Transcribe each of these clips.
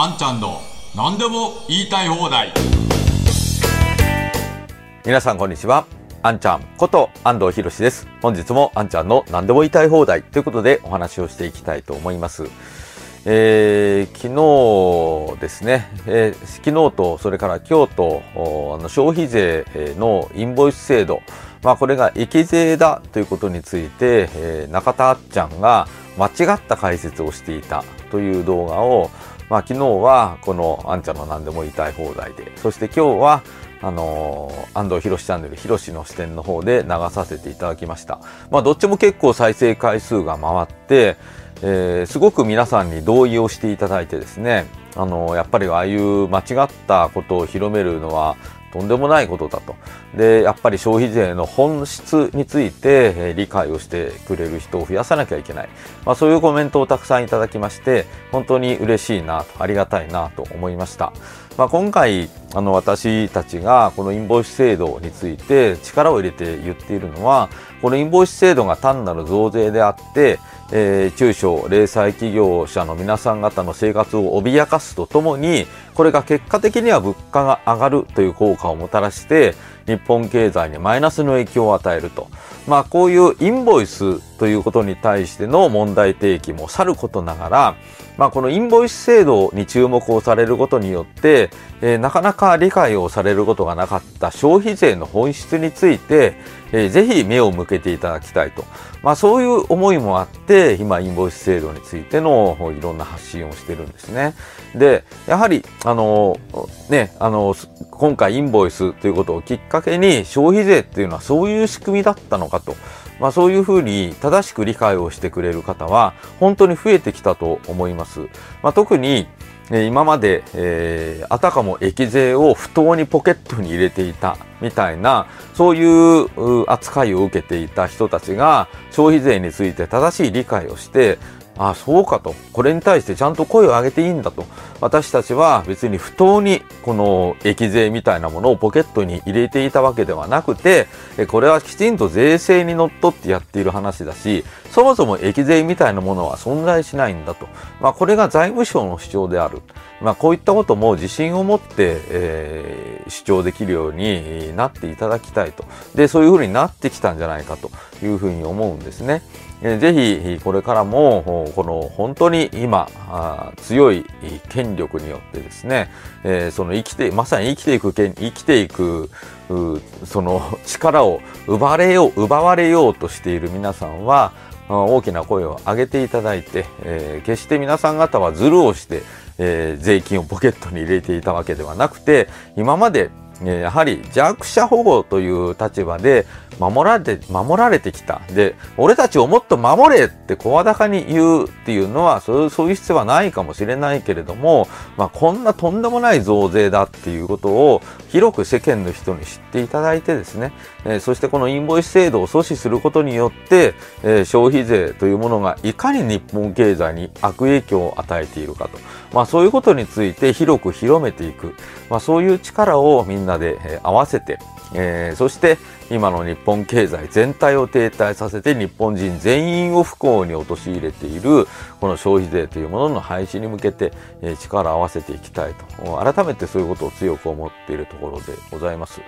あんちゃんの何でも言いたい放題皆さんこんにちは。あんちゃんこと安藤博です。本日もあんちゃんの何でも言いたい放題ということでお話をしていきたいと思います。えー、昨日ですね、えー、昨日とそれから今日とあの消費税のインボイス制度、まあ、これが益税だということについて、えー、中田あっちゃんが間違った解説をしていたという動画を、まあ、昨日はこのあんちゃんの何でも言いたい放題で、そして今日はあのー、安藤博チャンネル、博の視点の方で流させていただきました。まあ、どっちも結構再生回数が回って、えー、すごく皆さんに同意をしていただいてですね、あのー、やっぱりああいう間違ったことを広めるのはとんでもないことだと。で、やっぱり消費税の本質について、え、理解をしてくれる人を増やさなきゃいけない。まあ、そういうコメントをたくさんいただきまして、本当に嬉しいなと、ありがたいなと思いました。まあ、今回、あの、私たちがこのインボイス制度について力を入れて言っているのは、このインボイス制度が単なる増税であって、えー、中小零細企業者の皆さん方の生活を脅かすとともにこれが結果的には物価が上がるという効果をもたらして日本経済にマイナスの影響を与えると。まあこういうインボイスということに対しての問題提起もさることながら、まあこのインボイス制度に注目をされることによって、えー、なかなか理解をされることがなかった消費税の本質について、えー、ぜひ目を向けていただきたいと。まあそういう思いもあって、今インボイス制度についてのいろんな発信をしてるんですね。で、やはり、あの、ね、あの、今回インボイスということをきっかけに消費税っていうのはそういう仕組みだったのかと。まあそういうふうに正しく理解をしてくれる方は本当に増えてきたと思います。まあ特に今まで、えー、あたかも益税を不当にポケットに入れていたみたいな、そういう扱いを受けていた人たちが消費税について正しい理解をして、あ、そうかと。これに対してちゃんと声を上げていいんだと。私たちは別に不当にこの益税みたいなものをポケットに入れていたわけではなくて、これはきちんと税制にのっとってやっている話だし、そもそも益税みたいなものは存在しないんだと。まあこれが財務省の主張である。まあこういったことも自信を持って、えー、主張できるようになっていただきたいと。で、そういうふうになってきたんじゃないかというふうに思うんですね。ぜひこれからもこの本当に今強い権力によってですね、その生きてまさに生きていく生きていくその力を奪われよう奪われようとしている皆さんは大きな声を上げていただいて、決して皆さん方はズルをして、え税金をポケットに入れていたわけではなくて今までやはり弱者保護という立場で守られて、守られてきた。で、俺たちをもっと守れって声高に言うっていうのは、そういう、必要はないかもしれないけれども、まあ、こんなとんでもない増税だっていうことを広く世間の人に知っていただいてですね、えー、そしてこのインボイス制度を阻止することによって、えー、消費税というものがいかに日本経済に悪影響を与えているかと。まあ、そういうことについて広く広めていく。まあ、そういう力をみんなで、合わせて、えー、そして今の日本経済全体を停滞させて日本人全員を不幸に陥れているこの消費税というものの廃止に向けて、えー、力を合わせていきたいと改めてそういうことを強く思っているところでございます。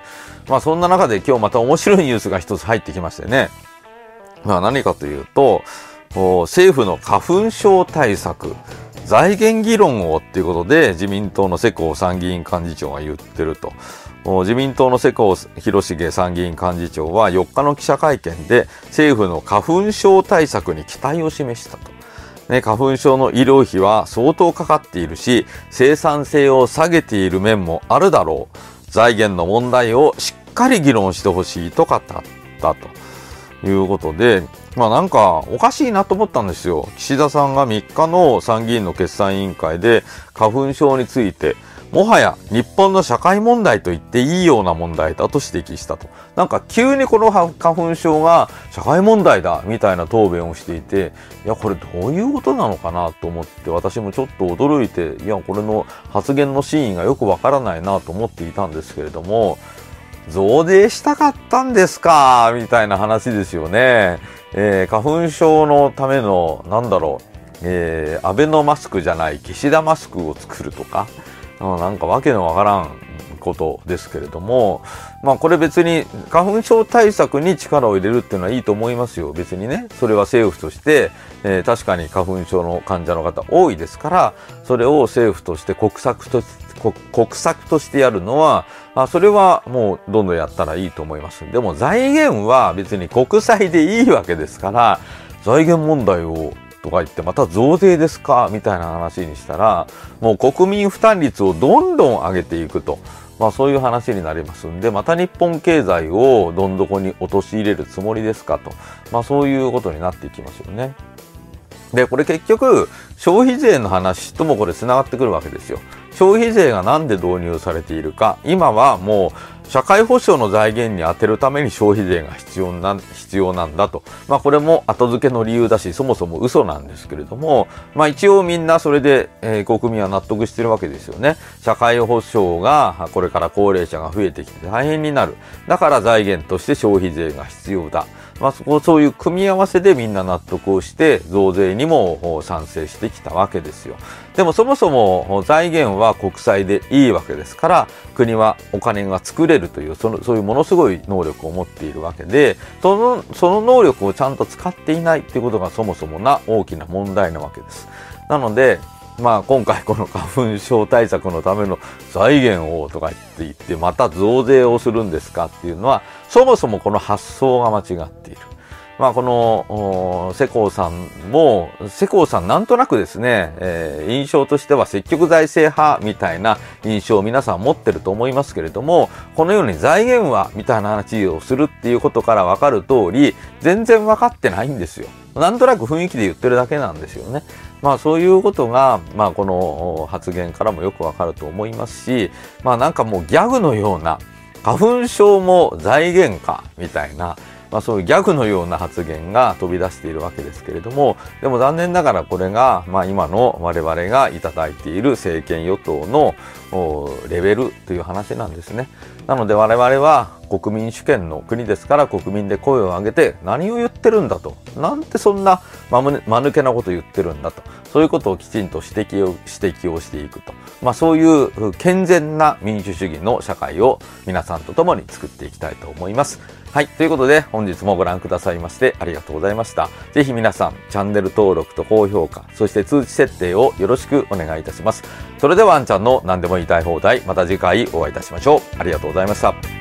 まあそんな中で今日また面白いニュースが一つ入ってきましてね。まあ何かというと政府の花粉症対策財源議論をっていうことで自民党の世耕参議院幹事長が言ってると。自民党の世耕弘成参議院幹事長は4日の記者会見で政府の花粉症対策に期待を示したと。ね、花粉症の医療費は相当かかっているし、生産性を下げている面もあるだろう。財源の問題をしっかり議論してほしいと語ったということで、まあなんかおかしいなと思ったんですよ。岸田さんが3日の参議院の決算委員会で花粉症についてもはや日本の社会問題と言っていいような問題だと指摘したと。なんか急にこの花粉症が社会問題だみたいな答弁をしていて、いや、これどういうことなのかなと思って私もちょっと驚いて、いや、これの発言の真意がよくわからないなと思っていたんですけれども、増税したかったんですかみたいな話ですよね。えー、花粉症のための、なんだろう、えー、アベノマスクじゃない岸田マスクを作るとか、なんかわけのわからんことですけれども、まあこれ別に花粉症対策に力を入れるっていうのはいいと思いますよ。別にね。それは政府として、えー、確かに花粉症の患者の方多いですから、それを政府として国策と国策としてやるのは、あそれはもうどんどんやったらいいと思います。でも財源は別に国債でいいわけですから、財源問題をとか言ってまた増税ですかみたいな話にしたらもう国民負担率をどんどん上げていくとまあそういう話になりますんで、また日本経済をどん底に陥れるつもりですかと。まあそういうことになっていきますよね。で、これ結局、消費税の話ともこれ繋がってくるわけですよ。消費税がなんで導入されているか。今はもう社会保障の財源に充てるために消費税が必要な必要なんだと。まあこれも後付けの理由だし、そもそも嘘なんですけれども、まあ一応みんなそれで、えー、国民は納得してるわけですよね。社会保障がこれから高齢者が増えてきて大変になる。だから財源として消費税が必要だ。まあそこそういう組み合わせでみんな納得をして増税にも賛成してきたわけですよ。でもそもそも財源は国債でいいわけですから国はお金が作れるというそのそういうものすごい能力を持っているわけでそのその能力をちゃんと使っていないということがそもそもな大きな問題なわけです。なのでまあ今回この花粉症対策のための財源をとか言って言ってまた増税をするんですかっていうのはそもそもこの発想が間違っている。まあ、この世耕さんも世耕さんなんとなくですね、えー、印象としては積極財政派みたいな印象を皆さん持ってると思いますけれどもこのように財源はみたいな話をするっていうことから分かる通り全然分かってないんですよ。なんとなく雰囲気で言ってるだけなんですよね。まあそういうことが、まあこの発言からもよくわかると思いますし、まあなんかもうギャグのような花粉症も財源かみたいな、まあ、そういうギャグのような発言が飛び出しているわけですけれどもでも残念ながらこれが、まあ、今の我々がいただいている政権与党のレベルという話なんですね。なので我々は国民主権の国ですから国民で声を上げて何を言ってるんだとなんてそんなまぬけなこと言ってるんだとそういうことをきちんと指摘を指摘をしていくと、まあ、そういう健全な民主主義の社会を皆さんと共に作っていきたいと思います。はい。ということで、本日もご覧くださいましてありがとうございました。ぜひ皆さん、チャンネル登録と高評価、そして通知設定をよろしくお願いいたします。それでは、あんちゃんの何でも言いたい放題、また次回お会いいたしましょう。ありがとうございました。